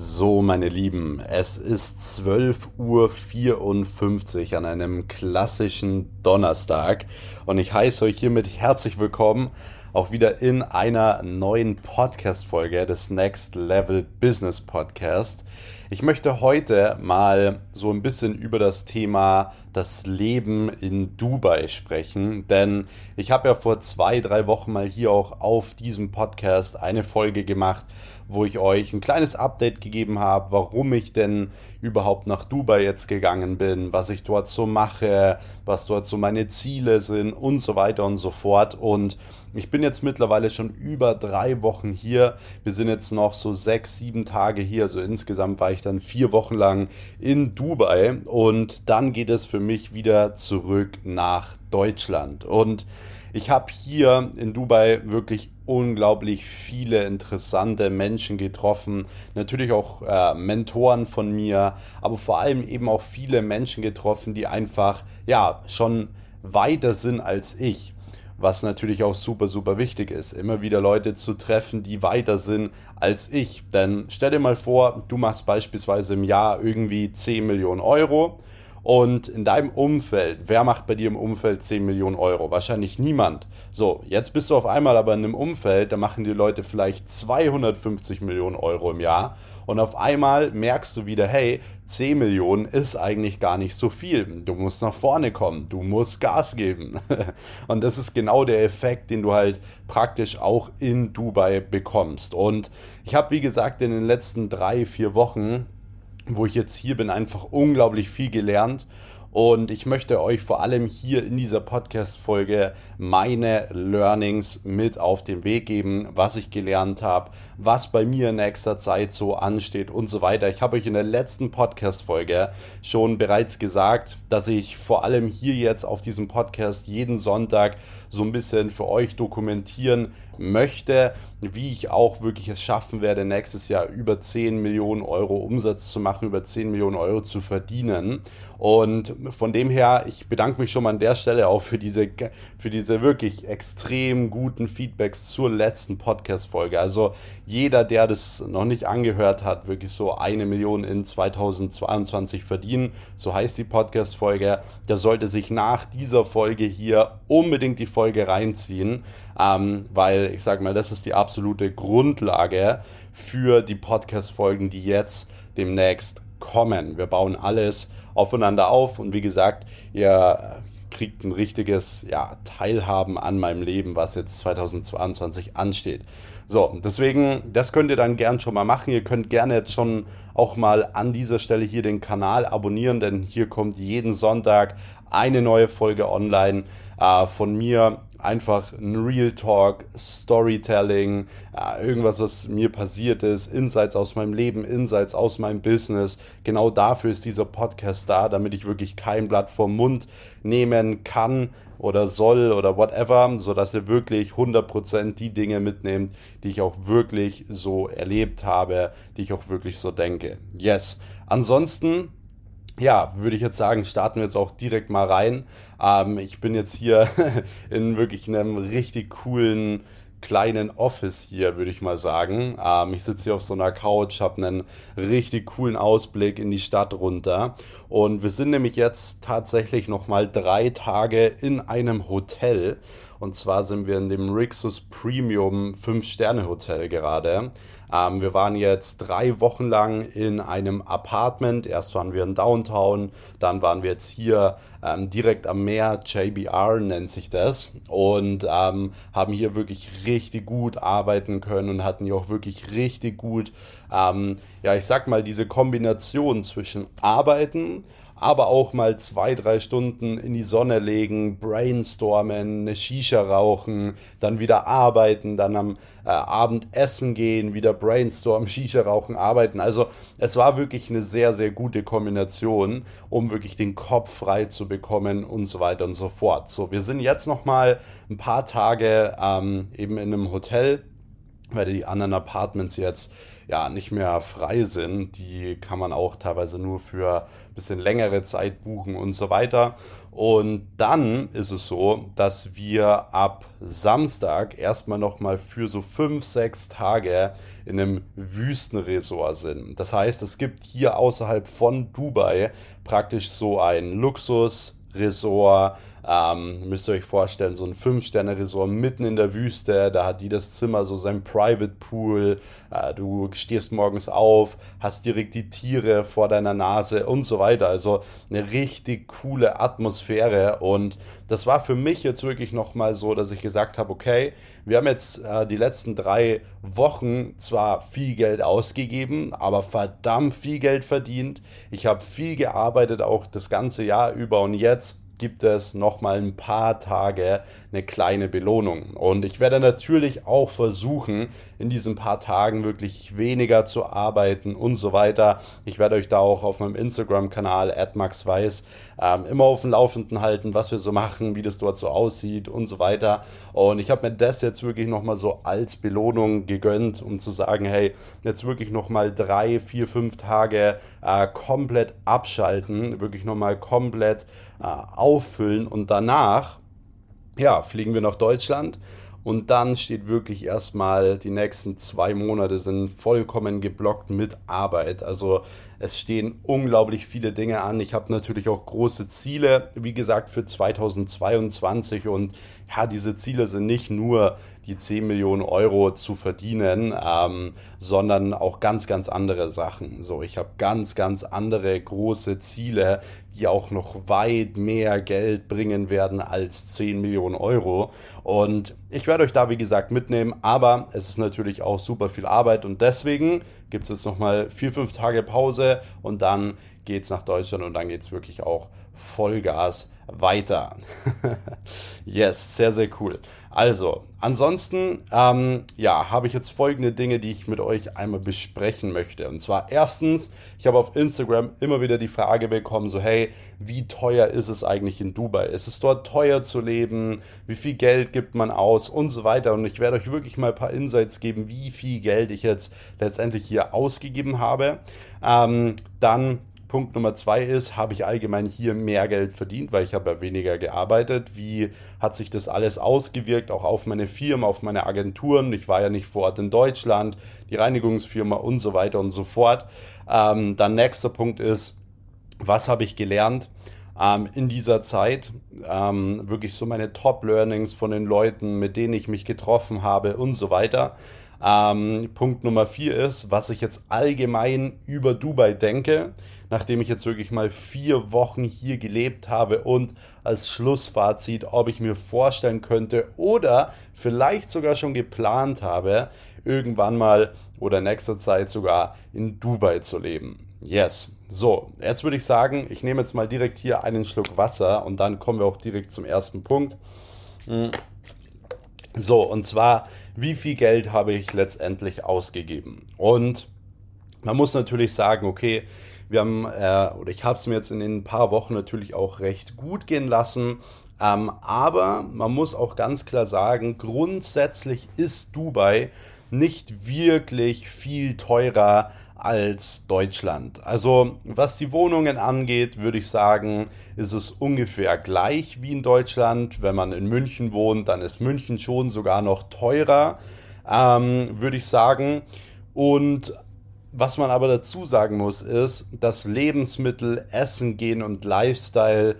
So, meine Lieben, es ist 12.54 Uhr an einem klassischen Donnerstag und ich heiße euch hiermit herzlich willkommen auch wieder in einer neuen Podcast-Folge des Next Level Business Podcast. Ich möchte heute mal so ein bisschen über das Thema das Leben in Dubai sprechen, denn ich habe ja vor zwei, drei Wochen mal hier auch auf diesem Podcast eine Folge gemacht, wo ich euch ein kleines Update gegeben habe, warum ich denn überhaupt nach Dubai jetzt gegangen bin, was ich dort so mache, was dort so meine Ziele sind und so weiter und so fort. Und ich bin jetzt mittlerweile schon über drei Wochen hier. Wir sind jetzt noch so sechs, sieben Tage hier. Also insgesamt war ich dann vier Wochen lang in Dubai und dann geht es für mich wieder zurück nach Deutschland. Und ich habe hier in Dubai wirklich unglaublich viele interessante Menschen getroffen. Natürlich auch äh, Mentoren von mir, aber vor allem eben auch viele Menschen getroffen, die einfach ja schon weiter sind als ich. Was natürlich auch super, super wichtig ist, immer wieder Leute zu treffen, die weiter sind als ich. Denn stell dir mal vor, du machst beispielsweise im Jahr irgendwie 10 Millionen Euro und in deinem Umfeld, wer macht bei dir im Umfeld 10 Millionen Euro? Wahrscheinlich niemand. So, jetzt bist du auf einmal aber in einem Umfeld, da machen die Leute vielleicht 250 Millionen Euro im Jahr. Und auf einmal merkst du wieder, hey, 10 Millionen ist eigentlich gar nicht so viel. Du musst nach vorne kommen, du musst Gas geben. Und das ist genau der Effekt, den du halt praktisch auch in Dubai bekommst. Und ich habe, wie gesagt, in den letzten drei, vier Wochen wo ich jetzt hier bin, einfach unglaublich viel gelernt. Und ich möchte euch vor allem hier in dieser Podcast-Folge meine Learnings mit auf den Weg geben, was ich gelernt habe, was bei mir in nächster Zeit so ansteht und so weiter. Ich habe euch in der letzten Podcast-Folge schon bereits gesagt, dass ich vor allem hier jetzt auf diesem Podcast jeden Sonntag so ein bisschen für euch dokumentieren möchte, wie ich auch wirklich es schaffen werde, nächstes Jahr über 10 Millionen Euro Umsatz zu machen, über 10 Millionen Euro zu verdienen. Und von dem her, ich bedanke mich schon mal an der Stelle auch für diese, für diese wirklich extrem guten Feedbacks zur letzten Podcast-Folge. Also jeder, der das noch nicht angehört hat, wirklich so eine Million in 2022 verdienen, so heißt die Podcast-Folge, der sollte sich nach dieser Folge hier unbedingt die Folge reinziehen, ähm, weil ich sage mal, das ist die absolute Grundlage für die Podcast-Folgen, die jetzt demnächst kommen. Wir bauen alles aufeinander auf und wie gesagt, ihr kriegt ein richtiges ja, Teilhaben an meinem Leben, was jetzt 2022 ansteht. So, deswegen, das könnt ihr dann gern schon mal machen. Ihr könnt gerne jetzt schon auch mal an dieser Stelle hier den Kanal abonnieren, denn hier kommt jeden Sonntag eine neue Folge online äh, von mir einfach ein Real Talk, Storytelling, ja, irgendwas, was mir passiert ist, Insights aus meinem Leben, Insights aus meinem Business. Genau dafür ist dieser Podcast da, damit ich wirklich kein Blatt vom Mund nehmen kann oder soll oder whatever, sodass ihr wirklich 100% die Dinge mitnehmt, die ich auch wirklich so erlebt habe, die ich auch wirklich so denke. Yes. Ansonsten ja, würde ich jetzt sagen, starten wir jetzt auch direkt mal rein. Ähm, ich bin jetzt hier in wirklich einem richtig coolen kleinen Office hier, würde ich mal sagen. Ähm, ich sitze hier auf so einer Couch, habe einen richtig coolen Ausblick in die Stadt runter. Und wir sind nämlich jetzt tatsächlich noch mal drei Tage in einem Hotel. Und zwar sind wir in dem Rixus Premium 5-Sterne-Hotel gerade. Ähm, wir waren jetzt drei Wochen lang in einem Apartment. Erst waren wir in Downtown, dann waren wir jetzt hier ähm, direkt am Meer. JBR nennt sich das. Und ähm, haben hier wirklich richtig gut arbeiten können und hatten hier auch wirklich richtig gut, ähm, ja, ich sag mal, diese Kombination zwischen Arbeiten, aber auch mal zwei, drei Stunden in die Sonne legen, brainstormen, eine Shisha rauchen, dann wieder arbeiten, dann am äh, Abend essen gehen, wieder brainstormen, Shisha rauchen, arbeiten. Also es war wirklich eine sehr, sehr gute Kombination, um wirklich den Kopf frei zu bekommen und so weiter und so fort. So, wir sind jetzt noch mal ein paar Tage ähm, eben in einem Hotel weil die anderen Apartments jetzt ja nicht mehr frei sind. Die kann man auch teilweise nur für ein bisschen längere Zeit buchen und so weiter. Und dann ist es so, dass wir ab Samstag erstmal nochmal für so fünf, sechs Tage in einem Wüstenresort sind. Das heißt, es gibt hier außerhalb von Dubai praktisch so ein Luxusresort, ähm, müsst ihr euch vorstellen, so ein Fünf-Sterne-Resort mitten in der Wüste. Da hat jedes Zimmer so sein Private Pool. Äh, du stehst morgens auf, hast direkt die Tiere vor deiner Nase und so weiter. Also eine richtig coole Atmosphäre. Und das war für mich jetzt wirklich nochmal so, dass ich gesagt habe, okay, wir haben jetzt äh, die letzten drei Wochen zwar viel Geld ausgegeben, aber verdammt viel Geld verdient. Ich habe viel gearbeitet, auch das ganze Jahr über. Und jetzt gibt es nochmal ein paar Tage eine kleine Belohnung. Und ich werde natürlich auch versuchen, in diesen paar Tagen wirklich weniger zu arbeiten und so weiter. Ich werde euch da auch auf meinem Instagram-Kanal @maxweiss ähm, immer auf dem Laufenden halten, was wir so machen, wie das dort so aussieht und so weiter. Und ich habe mir das jetzt wirklich nochmal so als Belohnung gegönnt, um zu sagen, hey, jetzt wirklich nochmal drei, vier, fünf Tage äh, komplett abschalten, wirklich nochmal komplett äh, auffüllen und danach, ja, fliegen wir nach Deutschland und dann steht wirklich erstmal, die nächsten zwei Monate sind vollkommen geblockt mit Arbeit. Also es stehen unglaublich viele Dinge an. Ich habe natürlich auch große Ziele, wie gesagt, für 2022. Und ja, diese Ziele sind nicht nur die 10 Millionen Euro zu verdienen, ähm, sondern auch ganz, ganz andere Sachen. So, ich habe ganz, ganz andere große Ziele, die auch noch weit mehr Geld bringen werden als 10 Millionen Euro. Und ich werde euch da, wie gesagt, mitnehmen, aber es ist natürlich auch super viel Arbeit und deswegen gibt es jetzt nochmal vier, fünf Tage Pause und dann geht es nach Deutschland und dann geht es wirklich auch Vollgas weiter. yes, sehr, sehr cool. Also, ansonsten, ähm, ja, habe ich jetzt folgende Dinge, die ich mit euch einmal besprechen möchte. Und zwar erstens, ich habe auf Instagram immer wieder die Frage bekommen, so hey, wie teuer ist es eigentlich in Dubai? Ist es dort teuer zu leben? Wie viel Geld gibt man aus? Und so weiter. Und ich werde euch wirklich mal ein paar Insights geben, wie viel Geld ich jetzt letztendlich hier ausgegeben habe. Ähm, dann Punkt Nummer zwei ist, habe ich allgemein hier mehr Geld verdient, weil ich habe ja weniger gearbeitet. Wie hat sich das alles ausgewirkt, auch auf meine Firmen, auf meine Agenturen? Ich war ja nicht vor Ort in Deutschland, die Reinigungsfirma und so weiter und so fort. Ähm, dann nächster Punkt ist, was habe ich gelernt? Ähm, in dieser Zeit. Ähm, wirklich so meine Top-Learnings von den Leuten, mit denen ich mich getroffen habe und so weiter. Ähm, Punkt Nummer vier ist, was ich jetzt allgemein über Dubai denke, nachdem ich jetzt wirklich mal vier Wochen hier gelebt habe und als Schlussfazit, ob ich mir vorstellen könnte oder vielleicht sogar schon geplant habe, irgendwann mal oder nächster Zeit sogar in Dubai zu leben. Yes. So, jetzt würde ich sagen, ich nehme jetzt mal direkt hier einen Schluck Wasser und dann kommen wir auch direkt zum ersten Punkt. Hm. So, und zwar wie viel Geld habe ich letztendlich ausgegeben. Und man muss natürlich sagen, okay, wir haben, äh, oder ich habe es mir jetzt in den paar Wochen natürlich auch recht gut gehen lassen. Ähm, aber man muss auch ganz klar sagen, grundsätzlich ist Dubai nicht wirklich viel teurer als Deutschland. Also was die Wohnungen angeht, würde ich sagen, ist es ungefähr gleich wie in Deutschland. Wenn man in München wohnt, dann ist München schon sogar noch teurer, ähm, würde ich sagen. Und was man aber dazu sagen muss, ist, dass Lebensmittel, Essen gehen und Lifestyle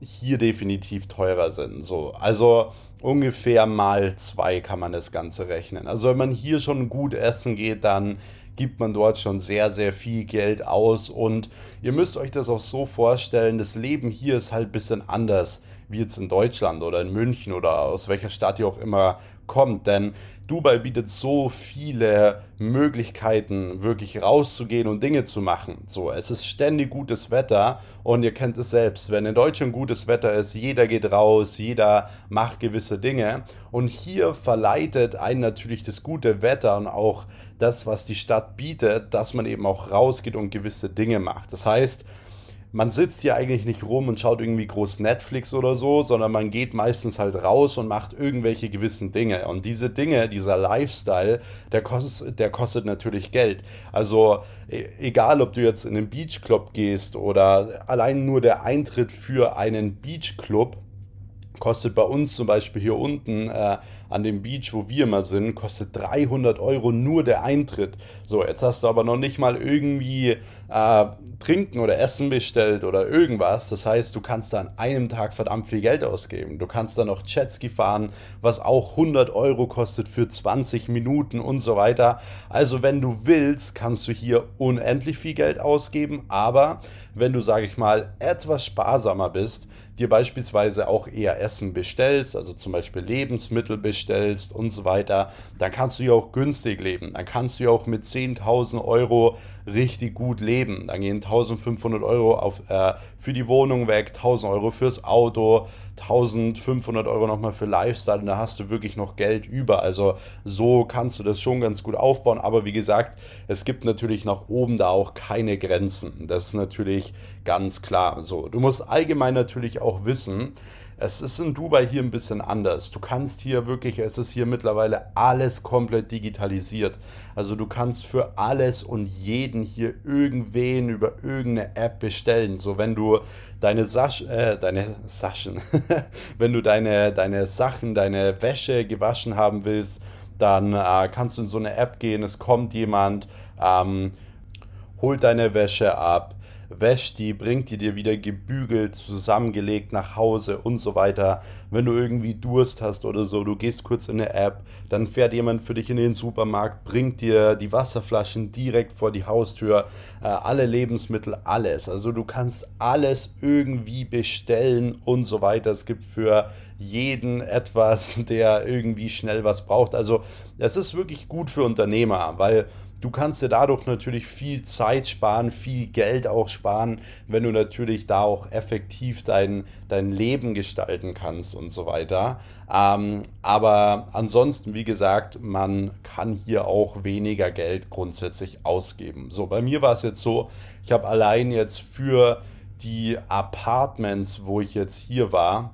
hier definitiv teurer sind. So, also ungefähr mal zwei kann man das Ganze rechnen. Also wenn man hier schon gut essen geht, dann gibt man dort schon sehr, sehr viel Geld aus. Und ihr müsst euch das auch so vorstellen, das Leben hier ist halt ein bisschen anders wie jetzt in Deutschland oder in München oder aus welcher Stadt ihr auch immer kommt. Denn Dubai bietet so viele Möglichkeiten, wirklich rauszugehen und Dinge zu machen. So, es ist ständig gutes Wetter und ihr kennt es selbst. Wenn in Deutschland gutes Wetter ist, jeder geht raus, jeder macht gewisse Dinge. Und hier verleitet einen natürlich das gute Wetter und auch das, was die Stadt bietet, dass man eben auch rausgeht und gewisse Dinge macht. Das heißt, man sitzt hier eigentlich nicht rum und schaut irgendwie groß Netflix oder so, sondern man geht meistens halt raus und macht irgendwelche gewissen Dinge. Und diese Dinge, dieser Lifestyle, der kostet, der kostet natürlich Geld. Also e, egal, ob du jetzt in einen Beachclub gehst oder allein nur der Eintritt für einen Beachclub, kostet bei uns zum Beispiel hier unten äh, an dem Beach, wo wir immer sind, kostet 300 Euro nur der Eintritt. So, jetzt hast du aber noch nicht mal irgendwie äh, Trinken oder Essen bestellt oder irgendwas. Das heißt, du kannst da an einem Tag verdammt viel Geld ausgeben. Du kannst da noch Jetski fahren, was auch 100 Euro kostet für 20 Minuten und so weiter. Also, wenn du willst, kannst du hier unendlich viel Geld ausgeben. Aber wenn du, sage ich mal, etwas sparsamer bist, dir beispielsweise auch eher Essen bestellst, also zum Beispiel Lebensmittel bestellst und so weiter, dann kannst du ja auch günstig leben. Dann kannst du ja auch mit 10.000 Euro richtig gut leben. Dann gehen 1.500 Euro auf, äh, für die Wohnung weg, 1.000 Euro fürs Auto, 1.500 Euro nochmal für Lifestyle und da hast du wirklich noch Geld über. Also so kannst du das schon ganz gut aufbauen. Aber wie gesagt, es gibt natürlich nach oben da auch keine Grenzen. Das ist natürlich ganz klar. So, du musst allgemein natürlich auch wissen, es ist in Dubai hier ein bisschen anders. Du kannst hier wirklich, es ist hier mittlerweile alles komplett digitalisiert. Also du kannst für alles und jeden hier irgendwen über irgendeine App bestellen. So wenn du deine Sasch, äh, deine Saschen, wenn du deine, deine Sachen, deine Wäsche gewaschen haben willst, dann äh, kannst du in so eine App gehen, es kommt jemand, ähm, holt deine Wäsche ab, wäscht die, bringt die dir wieder gebügelt, zusammengelegt nach Hause und so weiter. Wenn du irgendwie Durst hast oder so, du gehst kurz in eine App, dann fährt jemand für dich in den Supermarkt, bringt dir die Wasserflaschen direkt vor die Haustür, äh, alle Lebensmittel, alles. Also du kannst alles irgendwie bestellen und so weiter. Es gibt für jeden etwas, der irgendwie schnell was braucht. Also es ist wirklich gut für Unternehmer, weil Du kannst dir dadurch natürlich viel Zeit sparen, viel Geld auch sparen, wenn du natürlich da auch effektiv dein, dein Leben gestalten kannst und so weiter. Ähm, aber ansonsten, wie gesagt, man kann hier auch weniger Geld grundsätzlich ausgeben. So, bei mir war es jetzt so, ich habe allein jetzt für die Apartments, wo ich jetzt hier war,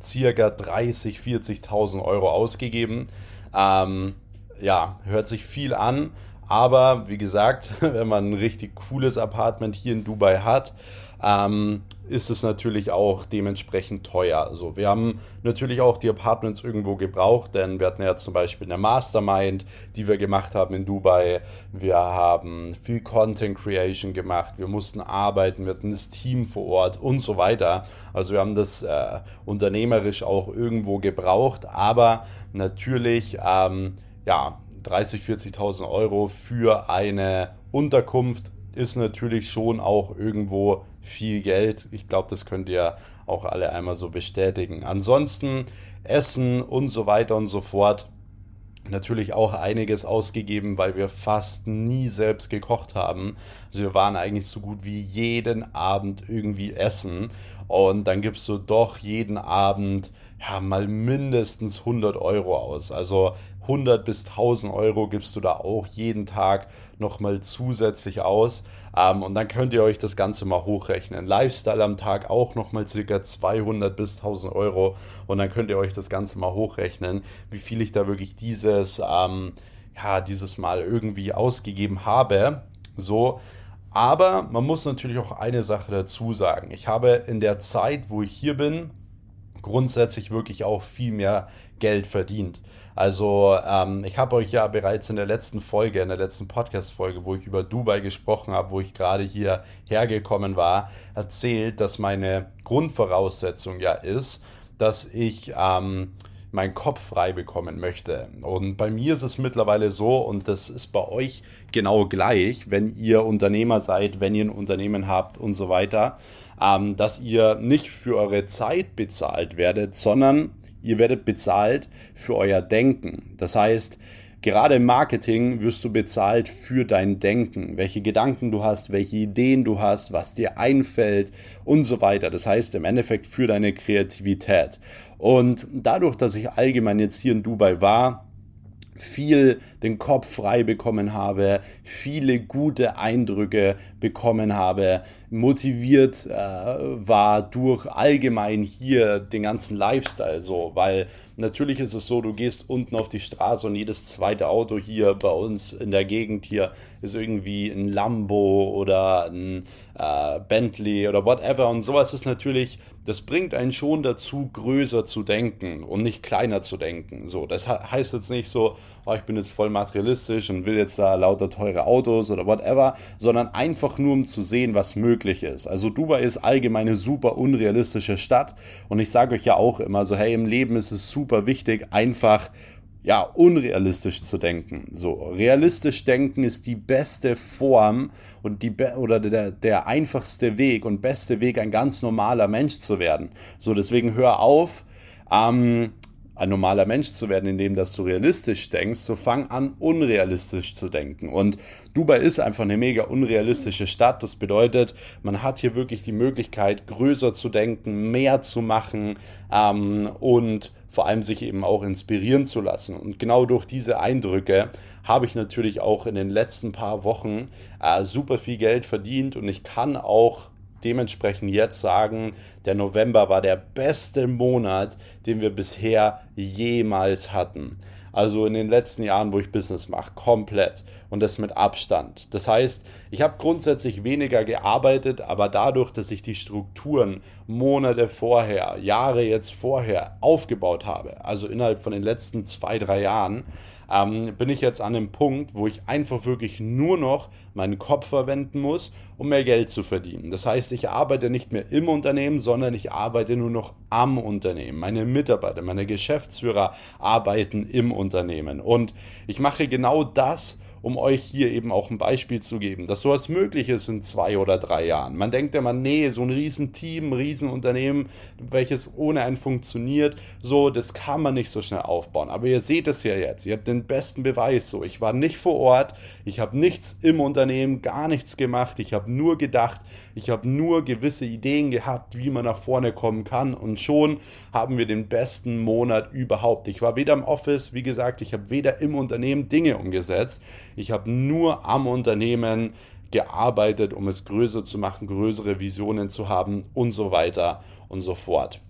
circa 30, 40.000 Euro ausgegeben. Ähm, ja, hört sich viel an, aber wie gesagt, wenn man ein richtig cooles Apartment hier in Dubai hat, ähm, ist es natürlich auch dementsprechend teuer. Also wir haben natürlich auch die Apartments irgendwo gebraucht, denn wir hatten ja zum Beispiel eine Mastermind, die wir gemacht haben in Dubai. Wir haben viel Content Creation gemacht, wir mussten arbeiten, wir hatten das Team vor Ort und so weiter. Also wir haben das äh, unternehmerisch auch irgendwo gebraucht, aber natürlich, ähm, ja, 30, 40.000 Euro für eine Unterkunft ist natürlich schon auch irgendwo viel Geld. Ich glaube, das könnt ihr auch alle einmal so bestätigen. Ansonsten Essen und so weiter und so fort. Natürlich auch einiges ausgegeben, weil wir fast nie selbst gekocht haben. Also wir waren eigentlich so gut wie jeden Abend irgendwie essen. Und dann gibst du doch jeden Abend ja mal mindestens 100 Euro aus. Also 100 bis 1000 Euro gibst du da auch jeden Tag nochmal zusätzlich aus. Ähm, und dann könnt ihr euch das Ganze mal hochrechnen. Lifestyle am Tag auch nochmal circa 200 bis 1000 Euro. Und dann könnt ihr euch das Ganze mal hochrechnen, wie viel ich da wirklich dieses, ähm, ja, dieses Mal irgendwie ausgegeben habe. So. Aber man muss natürlich auch eine Sache dazu sagen. Ich habe in der Zeit, wo ich hier bin, grundsätzlich wirklich auch viel mehr Geld verdient. Also ähm, ich habe euch ja bereits in der letzten Folge, in der letzten Podcast-Folge, wo ich über Dubai gesprochen habe, wo ich gerade hier hergekommen war, erzählt, dass meine Grundvoraussetzung ja ist, dass ich ähm, meinen Kopf frei bekommen möchte. Und bei mir ist es mittlerweile so, und das ist bei euch genau gleich, wenn ihr Unternehmer seid, wenn ihr ein Unternehmen habt und so weiter, ähm, dass ihr nicht für eure Zeit bezahlt werdet, sondern ihr werdet bezahlt für euer Denken. Das heißt, Gerade im Marketing wirst du bezahlt für dein Denken, welche Gedanken du hast, welche Ideen du hast, was dir einfällt und so weiter. Das heißt im Endeffekt für deine Kreativität. Und dadurch, dass ich allgemein jetzt hier in Dubai war, viel den Kopf frei bekommen habe, viele gute Eindrücke bekommen habe, motiviert äh, war durch allgemein hier den ganzen Lifestyle so, weil natürlich ist es so, du gehst unten auf die Straße und jedes zweite Auto hier bei uns in der Gegend hier ist irgendwie ein Lambo oder ein äh, Bentley oder whatever und sowas ist natürlich, das bringt einen schon dazu, größer zu denken und nicht kleiner zu denken. So, das heißt jetzt nicht so, oh, ich bin jetzt voll materialistisch und will jetzt da lauter teure Autos oder whatever, sondern einfach nur um zu sehen, was möglich ist. Also Dubai ist allgemein eine super unrealistische Stadt und ich sage euch ja auch immer so, hey, im Leben ist es super wichtig, einfach ja, unrealistisch zu denken. So, realistisch denken ist die beste Form und die oder der, der einfachste Weg und beste Weg, ein ganz normaler Mensch zu werden. So, deswegen hör auf, ähm, ein normaler Mensch zu werden, indem dass du realistisch denkst, so fang an, unrealistisch zu denken. Und Dubai ist einfach eine mega unrealistische Stadt. Das bedeutet, man hat hier wirklich die Möglichkeit, größer zu denken, mehr zu machen ähm, und vor allem sich eben auch inspirieren zu lassen. Und genau durch diese Eindrücke habe ich natürlich auch in den letzten paar Wochen äh, super viel Geld verdient und ich kann auch dementsprechend jetzt sagen, der November war der beste Monat, den wir bisher jemals hatten. Also in den letzten Jahren, wo ich Business mache, komplett und das mit Abstand. Das heißt, ich habe grundsätzlich weniger gearbeitet, aber dadurch, dass ich die Strukturen Monate vorher, Jahre jetzt vorher aufgebaut habe, also innerhalb von den letzten zwei, drei Jahren, ähm, bin ich jetzt an einem Punkt, wo ich einfach wirklich nur noch meinen Kopf verwenden muss, um mehr Geld zu verdienen. Das heißt, ich arbeite nicht mehr im Unternehmen, sondern ich arbeite nur noch am Unternehmen. Meine Mitarbeiter, meine Geschäftsführer arbeiten im Unternehmen. Und ich mache genau das, um euch hier eben auch ein Beispiel zu geben, dass sowas möglich ist in zwei oder drei Jahren. Man denkt immer, nee, so ein Riesenteam, ein Riesenunternehmen, welches ohne einen funktioniert, so, das kann man nicht so schnell aufbauen. Aber ihr seht es ja jetzt, ihr habt den besten Beweis so. Ich war nicht vor Ort, ich habe nichts im Unternehmen, gar nichts gemacht, ich habe nur gedacht, ich habe nur gewisse Ideen gehabt, wie man nach vorne kommen kann und schon haben wir den besten Monat überhaupt. Ich war weder im Office, wie gesagt, ich habe weder im Unternehmen Dinge umgesetzt. Ich habe nur am Unternehmen gearbeitet, um es größer zu machen, größere Visionen zu haben und so weiter und so fort.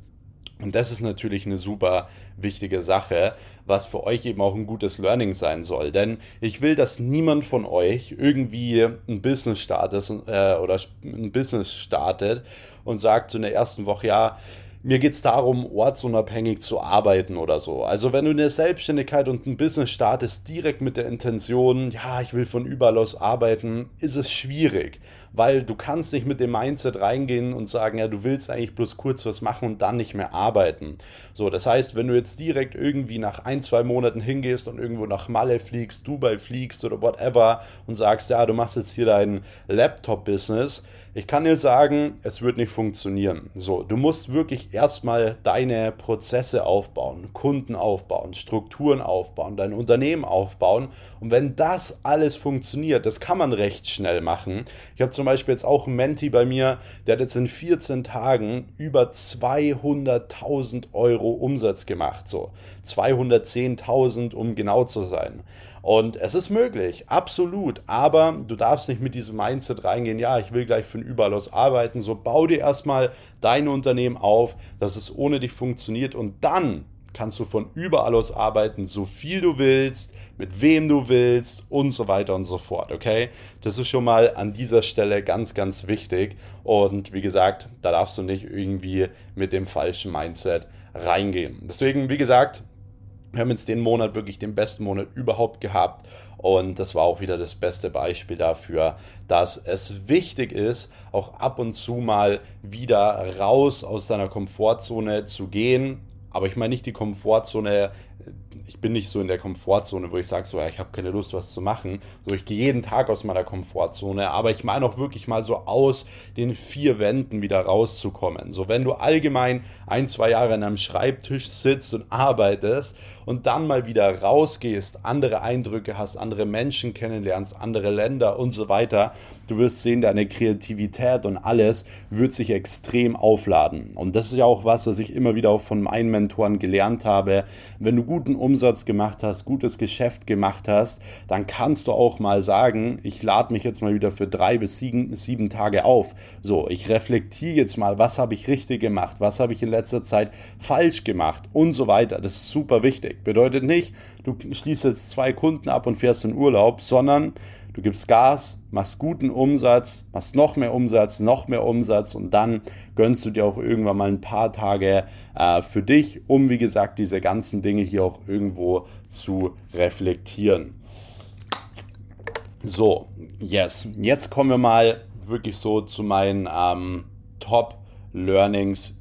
Und das ist natürlich eine super wichtige Sache, was für euch eben auch ein gutes Learning sein soll. Denn ich will, dass niemand von euch irgendwie ein Business startet äh, oder ein Business startet und sagt so in der ersten Woche, ja, mir geht es darum, ortsunabhängig zu arbeiten oder so. Also wenn du eine Selbstständigkeit und ein Business startest, direkt mit der Intention, ja, ich will von überall aus arbeiten, ist es schwierig, weil du kannst nicht mit dem Mindset reingehen und sagen, ja, du willst eigentlich bloß kurz was machen und dann nicht mehr arbeiten. So, das heißt, wenn du jetzt direkt irgendwie nach ein, zwei Monaten hingehst und irgendwo nach Malle fliegst, Dubai fliegst oder whatever und sagst, ja, du machst jetzt hier dein Laptop-Business, ich kann dir sagen, es wird nicht funktionieren. So, du musst wirklich erstmal deine Prozesse aufbauen, Kunden aufbauen, Strukturen aufbauen, dein Unternehmen aufbauen. Und wenn das alles funktioniert, das kann man recht schnell machen. Ich habe zum Beispiel jetzt auch einen Menti bei mir, der hat jetzt in 14 Tagen über 200.000 Euro Umsatz gemacht. So, 210.000, um genau zu sein. Und es ist möglich, absolut. Aber du darfst nicht mit diesem Mindset reingehen, ja, ich will gleich von überall aus arbeiten. So bau dir erstmal dein Unternehmen auf, dass es ohne dich funktioniert und dann kannst du von überall aus arbeiten, so viel du willst, mit wem du willst und so weiter und so fort, okay? Das ist schon mal an dieser Stelle ganz, ganz wichtig und wie gesagt, da darfst du nicht irgendwie mit dem falschen Mindset reingehen. Deswegen, wie gesagt, wir haben jetzt den Monat wirklich den besten Monat überhaupt gehabt und das war auch wieder das beste Beispiel dafür, dass es wichtig ist, auch ab und zu mal wieder raus aus deiner Komfortzone zu gehen. Aber ich meine nicht die Komfortzone ich bin nicht so in der Komfortzone, wo ich sage, so, ja, ich habe keine Lust, was zu machen. So, ich gehe jeden Tag aus meiner Komfortzone, aber ich meine auch wirklich mal so aus den vier Wänden wieder rauszukommen. So, wenn du allgemein ein, zwei Jahre an einem Schreibtisch sitzt und arbeitest und dann mal wieder rausgehst, andere Eindrücke hast, andere Menschen kennenlernst, andere Länder und so weiter, du wirst sehen, deine Kreativität und alles wird sich extrem aufladen. Und das ist ja auch was, was ich immer wieder auch von meinen Mentoren gelernt habe. Wenn du guten Umsatz gemacht hast, gutes Geschäft gemacht hast, dann kannst du auch mal sagen, ich lade mich jetzt mal wieder für drei bis sieben, sieben Tage auf. So, ich reflektiere jetzt mal, was habe ich richtig gemacht, was habe ich in letzter Zeit falsch gemacht und so weiter. Das ist super wichtig. Bedeutet nicht, du schließt jetzt zwei Kunden ab und fährst in Urlaub, sondern du gibst Gas, machst guten Umsatz, machst noch mehr Umsatz, noch mehr Umsatz und dann gönnst du dir auch irgendwann mal ein paar Tage äh, für dich, um wie gesagt diese ganzen Dinge hier auch irgendwo zu reflektieren. So, yes. Jetzt kommen wir mal wirklich so zu meinen ähm, Top Learnings.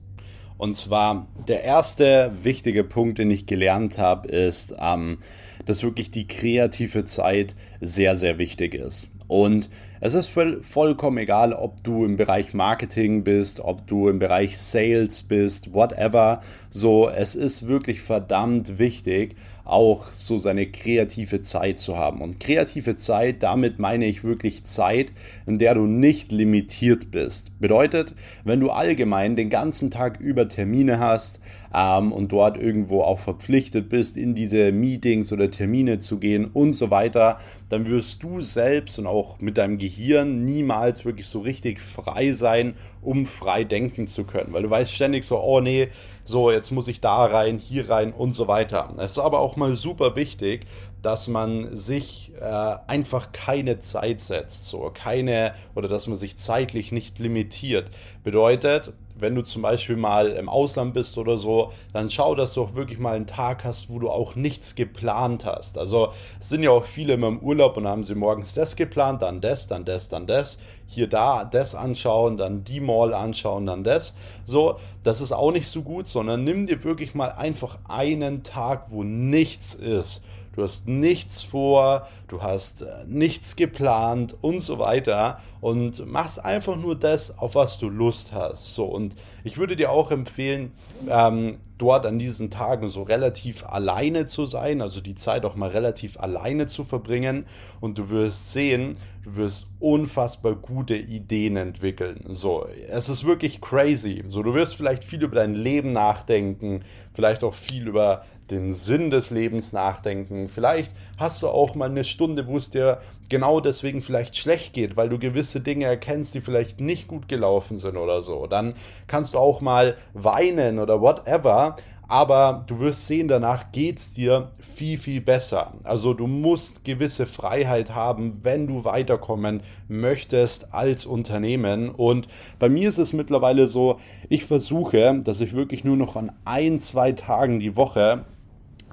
Und zwar der erste wichtige Punkt, den ich gelernt habe, ist, ähm, dass wirklich die kreative Zeit sehr, sehr wichtig ist. Und es ist voll, vollkommen egal, ob du im Bereich Marketing bist, ob du im Bereich Sales bist, whatever. So, es ist wirklich verdammt wichtig, auch so seine kreative Zeit zu haben. Und kreative Zeit, damit meine ich wirklich Zeit, in der du nicht limitiert bist. Bedeutet, wenn du allgemein den ganzen Tag über Termine hast ähm, und dort irgendwo auch verpflichtet bist, in diese Meetings oder Termine zu gehen und so weiter, dann wirst du selbst und auch mit deinem Gehirn niemals wirklich so richtig frei sein, um frei denken zu können. Weil du weißt ständig so, oh nee, so jetzt muss ich da rein, hier rein und so weiter. Es ist aber auch mal super wichtig, dass man sich äh, einfach keine Zeit setzt, so keine oder dass man sich zeitlich nicht limitiert. Bedeutet, wenn du zum Beispiel mal im Ausland bist oder so, dann schau, dass du auch wirklich mal einen Tag hast, wo du auch nichts geplant hast. Also es sind ja auch viele immer im Urlaub und haben sie morgens das geplant, dann das, dann das, dann das, hier da das anschauen, dann die Mall anschauen, dann das. So, das ist auch nicht so gut, sondern nimm dir wirklich mal einfach einen Tag, wo nichts ist du hast nichts vor, du hast äh, nichts geplant und so weiter und machst einfach nur das, auf was du Lust hast. So, und ich würde dir auch empfehlen, ähm, dort an diesen Tagen so relativ alleine zu sein, also die Zeit auch mal relativ alleine zu verbringen und du wirst sehen, du wirst unfassbar gute Ideen entwickeln. So, es ist wirklich crazy. So, du wirst vielleicht viel über dein Leben nachdenken, vielleicht auch viel über den Sinn des Lebens nachdenken. Vielleicht hast du auch mal eine Stunde, wo es dir genau deswegen vielleicht schlecht geht, weil du gewisse Dinge erkennst, die vielleicht nicht gut gelaufen sind oder so. Dann kannst du auch mal weinen oder whatever aber du wirst sehen, danach geht es dir viel, viel besser. Also du musst gewisse Freiheit haben, wenn du weiterkommen möchtest als Unternehmen. Und bei mir ist es mittlerweile so, ich versuche, dass ich wirklich nur noch an ein, zwei Tagen die Woche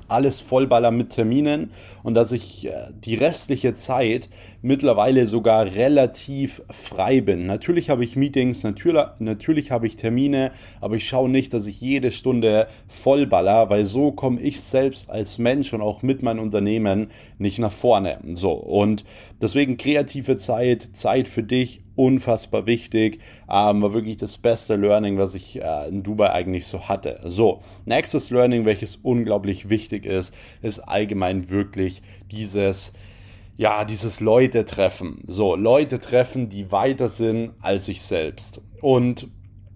alles vollballer mit Terminen und dass ich äh, die restliche Zeit mittlerweile sogar relativ frei bin. Natürlich habe ich Meetings, natürlich, natürlich habe ich Termine, aber ich schaue nicht, dass ich jede Stunde vollballer, weil so komme ich selbst als Mensch und auch mit meinem Unternehmen nicht nach vorne. So und deswegen kreative Zeit, Zeit für dich unfassbar wichtig. Ähm, war wirklich das beste Learning, was ich äh, in Dubai eigentlich so hatte. So, nächstes Learning, welches unglaublich wichtig ist, ist allgemein wirklich dieses ja, dieses Leute treffen. So, Leute treffen, die weiter sind als ich selbst. Und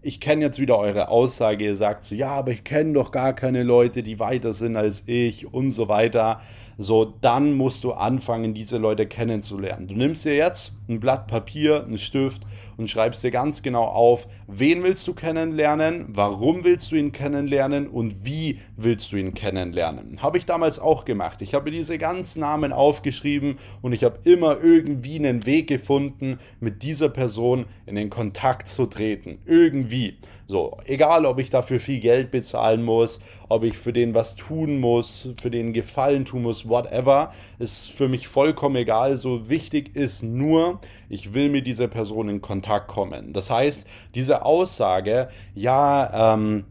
ich kenne jetzt wieder eure Aussage, ihr sagt so, ja, aber ich kenne doch gar keine Leute, die weiter sind als ich und so weiter. So, dann musst du anfangen, diese Leute kennenzulernen. Du nimmst dir jetzt ein Blatt Papier, einen Stift und schreibst dir ganz genau auf, wen willst du kennenlernen, warum willst du ihn kennenlernen und wie willst du ihn kennenlernen. Habe ich damals auch gemacht. Ich habe diese ganzen Namen aufgeschrieben und ich habe immer irgendwie einen Weg gefunden, mit dieser Person in den Kontakt zu treten. Irgendwie. So, egal ob ich dafür viel Geld bezahlen muss, ob ich für den was tun muss, für den Gefallen tun muss, whatever, ist für mich vollkommen egal. So wichtig ist nur, ich will mit dieser Person in Kontakt kommen. Das heißt, diese Aussage, ja, ähm,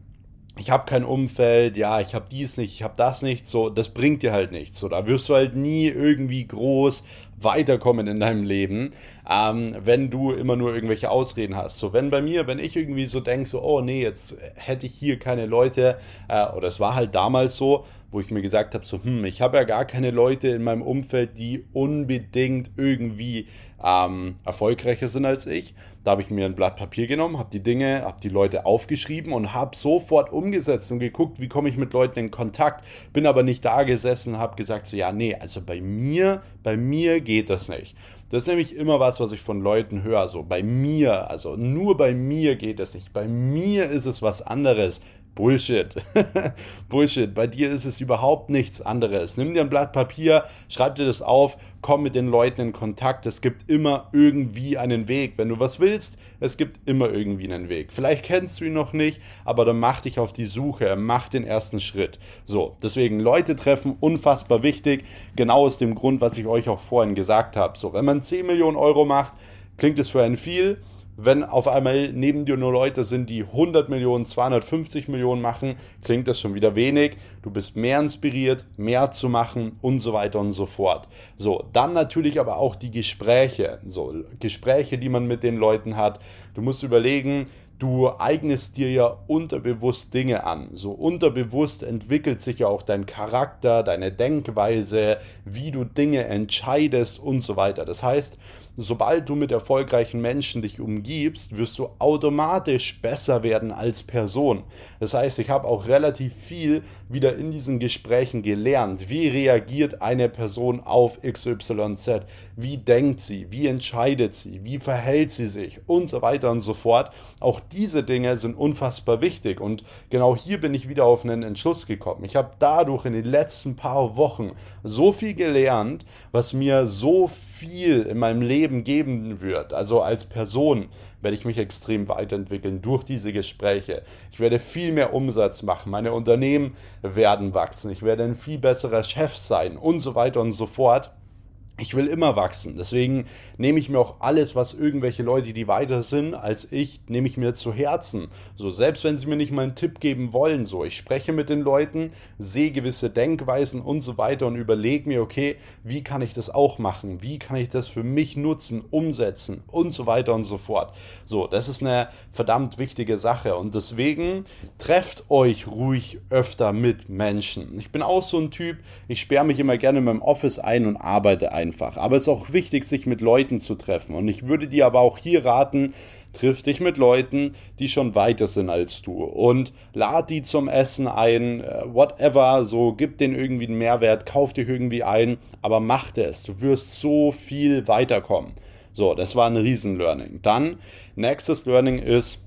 ich habe kein Umfeld, ja, ich habe dies nicht, ich habe das nicht, so, das bringt dir halt nichts. So, da wirst du halt nie irgendwie groß weiterkommen in deinem Leben, ähm, wenn du immer nur irgendwelche Ausreden hast. So, wenn bei mir, wenn ich irgendwie so denke, so, oh nee, jetzt hätte ich hier keine Leute, äh, oder es war halt damals so, wo ich mir gesagt habe, so, hm, ich habe ja gar keine Leute in meinem Umfeld, die unbedingt irgendwie ähm, erfolgreicher sind als ich. Da habe ich mir ein Blatt Papier genommen, habe die Dinge, habe die Leute aufgeschrieben und habe sofort umgesetzt und geguckt, wie komme ich mit Leuten in Kontakt. Bin aber nicht da gesessen und habe gesagt, so ja, nee, also bei mir, bei mir geht das nicht. Das ist nämlich immer was, was ich von Leuten höre. So bei mir, also nur bei mir geht es nicht. Bei mir ist es was anderes. Bullshit. Bullshit. Bei dir ist es überhaupt nichts anderes. Nimm dir ein Blatt Papier, schreib dir das auf, komm mit den Leuten in Kontakt. Es gibt immer irgendwie einen Weg. Wenn du was willst, es gibt immer irgendwie einen Weg. Vielleicht kennst du ihn noch nicht, aber dann mach dich auf die Suche, mach den ersten Schritt. So, deswegen Leute treffen, unfassbar wichtig. Genau aus dem Grund, was ich euch auch vorhin gesagt habe. So, wenn man 10 Millionen Euro macht, klingt es für einen viel wenn auf einmal neben dir nur Leute sind, die 100 Millionen, 250 Millionen machen, klingt das schon wieder wenig. Du bist mehr inspiriert, mehr zu machen und so weiter und so fort. So, dann natürlich aber auch die Gespräche. So, Gespräche, die man mit den Leuten hat. Du musst überlegen, du eignest dir ja unterbewusst Dinge an. So unterbewusst entwickelt sich ja auch dein Charakter, deine Denkweise, wie du Dinge entscheidest und so weiter. Das heißt, sobald du mit erfolgreichen Menschen dich umgibst, wirst du automatisch besser werden als Person. Das heißt, ich habe auch relativ viel wieder in diesen Gesprächen gelernt. Wie reagiert eine Person auf XYZ? Wie denkt sie? Wie entscheidet sie? Wie verhält sie sich? Und so weiter und so fort. Auch diese Dinge sind unfassbar wichtig. Und genau hier bin ich wieder auf einen Entschluss gekommen. Ich habe dadurch in den letzten paar Wochen so viel gelernt, was mir so viel in meinem Leben Leben geben wird, also als Person, werde ich mich extrem weiterentwickeln durch diese Gespräche. Ich werde viel mehr Umsatz machen, meine Unternehmen werden wachsen, ich werde ein viel besserer Chef sein und so weiter und so fort ich will immer wachsen. Deswegen nehme ich mir auch alles, was irgendwelche Leute, die weiter sind als ich, nehme ich mir zu Herzen. So, selbst wenn sie mir nicht mal einen Tipp geben wollen, so, ich spreche mit den Leuten, sehe gewisse Denkweisen und so weiter und überlege mir, okay, wie kann ich das auch machen? Wie kann ich das für mich nutzen, umsetzen und so weiter und so fort. So, das ist eine verdammt wichtige Sache und deswegen trefft euch ruhig öfter mit Menschen. Ich bin auch so ein Typ, ich sperre mich immer gerne in meinem Office ein und arbeite ein einfach. Aber es ist auch wichtig, sich mit Leuten zu treffen. Und ich würde dir aber auch hier raten, triff dich mit Leuten, die schon weiter sind als du und lad die zum Essen ein, äh, whatever, so gib denen irgendwie einen Mehrwert, kauf dich irgendwie ein, aber mach es. Du wirst so viel weiterkommen. So, das war ein Riesen-Learning. Dann, nächstes Learning ist,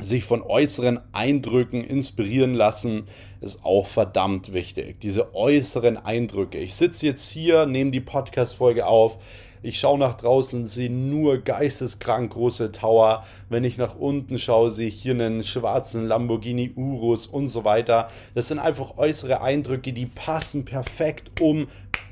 sich von äußeren Eindrücken inspirieren lassen, ist auch verdammt wichtig. Diese äußeren Eindrücke. Ich sitze jetzt hier, nehme die Podcast-Folge auf. Ich schaue nach draußen, sehe nur geisteskrank große Tower. Wenn ich nach unten schaue, sehe ich hier einen schwarzen Lamborghini Urus und so weiter. Das sind einfach äußere Eindrücke, die passen perfekt, um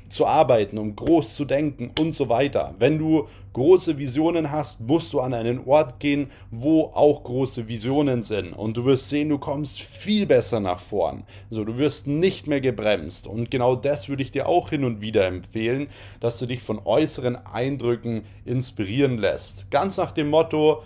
zu arbeiten, um groß zu denken und so weiter. Wenn du große Visionen hast, musst du an einen Ort gehen, wo auch große Visionen sind. Und du wirst sehen, du kommst viel besser nach vorn. Also du wirst nicht mehr gebremst. Und genau das würde ich dir auch hin und wieder empfehlen, dass du dich von äußeren Eindrücken inspirieren lässt. Ganz nach dem Motto,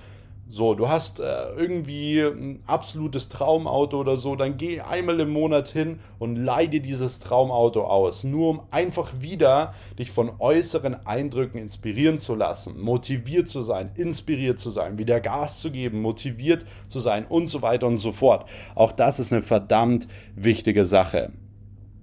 so, du hast äh, irgendwie ein absolutes Traumauto oder so, dann geh einmal im Monat hin und leih dir dieses Traumauto aus, nur um einfach wieder dich von äußeren Eindrücken inspirieren zu lassen, motiviert zu sein, inspiriert zu sein, wieder Gas zu geben, motiviert zu sein und so weiter und so fort. Auch das ist eine verdammt wichtige Sache.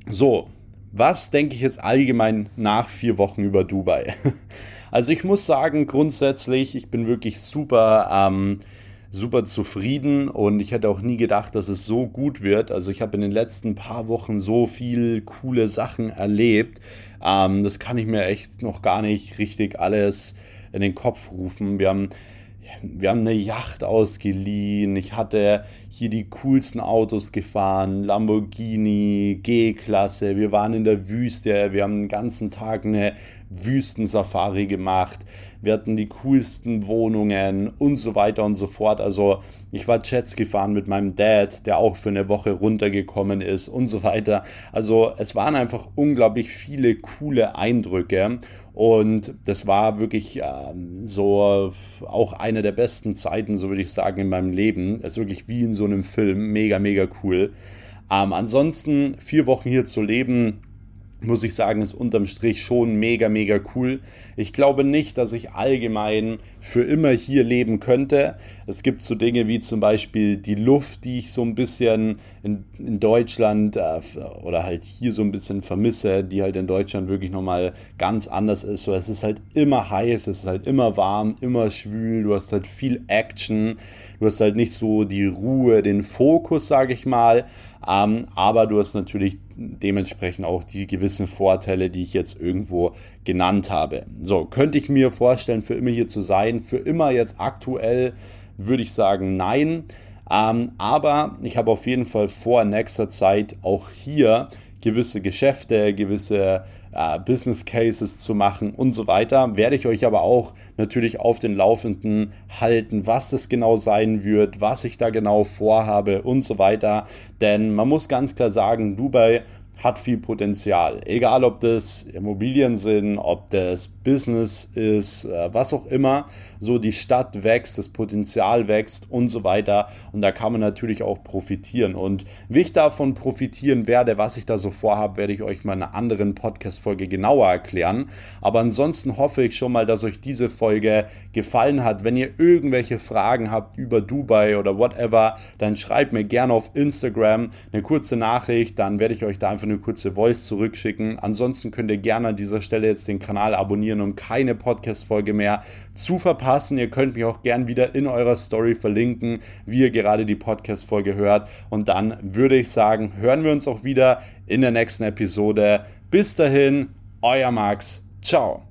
So, was denke ich jetzt allgemein nach vier Wochen über Dubai? Also ich muss sagen, grundsätzlich, ich bin wirklich super, ähm, super zufrieden und ich hätte auch nie gedacht, dass es so gut wird. Also ich habe in den letzten paar Wochen so viel coole Sachen erlebt. Ähm, das kann ich mir echt noch gar nicht richtig alles in den Kopf rufen. Wir haben wir haben eine Yacht ausgeliehen. Ich hatte hier die coolsten Autos gefahren, Lamborghini, G-Klasse. Wir waren in der Wüste. Wir haben den ganzen Tag eine Wüstensafari gemacht, wir hatten die coolsten Wohnungen und so weiter und so fort. Also ich war Jets gefahren mit meinem Dad, der auch für eine Woche runtergekommen ist und so weiter. Also es waren einfach unglaublich viele coole Eindrücke und das war wirklich ähm, so auch eine der besten Zeiten, so würde ich sagen, in meinem Leben. Es ist wirklich wie in so einem Film, mega, mega cool. Ähm, ansonsten vier Wochen hier zu leben, muss ich sagen, ist unterm Strich schon mega, mega cool. Ich glaube nicht, dass ich allgemein für immer hier leben könnte. Es gibt so Dinge wie zum Beispiel die Luft, die ich so ein bisschen in, in Deutschland äh, oder halt hier so ein bisschen vermisse, die halt in Deutschland wirklich nochmal ganz anders ist. So, es ist halt immer heiß, es ist halt immer warm, immer schwül, du hast halt viel Action, du hast halt nicht so die Ruhe, den Fokus, sage ich mal. Ähm, aber du hast natürlich dementsprechend auch die gewissen Vorteile, die ich jetzt irgendwo genannt habe. So, könnte ich mir vorstellen, für immer hier zu sein, für immer jetzt aktuell würde ich sagen, nein. Ähm, aber ich habe auf jeden Fall vor, nächster Zeit auch hier gewisse Geschäfte, gewisse äh, Business Cases zu machen und so weiter. Werde ich euch aber auch natürlich auf den Laufenden halten, was das genau sein wird, was ich da genau vorhabe und so weiter. Denn man muss ganz klar sagen, Dubai hat viel Potenzial. Egal, ob das Immobilien sind, ob das Business ist, äh, was auch immer. So die Stadt wächst, das Potenzial wächst und so weiter. Und da kann man natürlich auch profitieren. Und wie ich davon profitieren werde, was ich da so vorhabe, werde ich euch mal in einer anderen Podcast-Folge genauer erklären. Aber ansonsten hoffe ich schon mal, dass euch diese Folge gefallen hat. Wenn ihr irgendwelche Fragen habt über Dubai oder whatever, dann schreibt mir gerne auf Instagram eine kurze Nachricht. Dann werde ich euch da einfach eine kurze Voice zurückschicken. Ansonsten könnt ihr gerne an dieser Stelle jetzt den Kanal abonnieren, um keine Podcast-Folge mehr zu verpassen. Ihr könnt mich auch gerne wieder in eurer Story verlinken, wie ihr gerade die Podcast-Folge hört. Und dann würde ich sagen, hören wir uns auch wieder in der nächsten Episode. Bis dahin, euer Max. Ciao.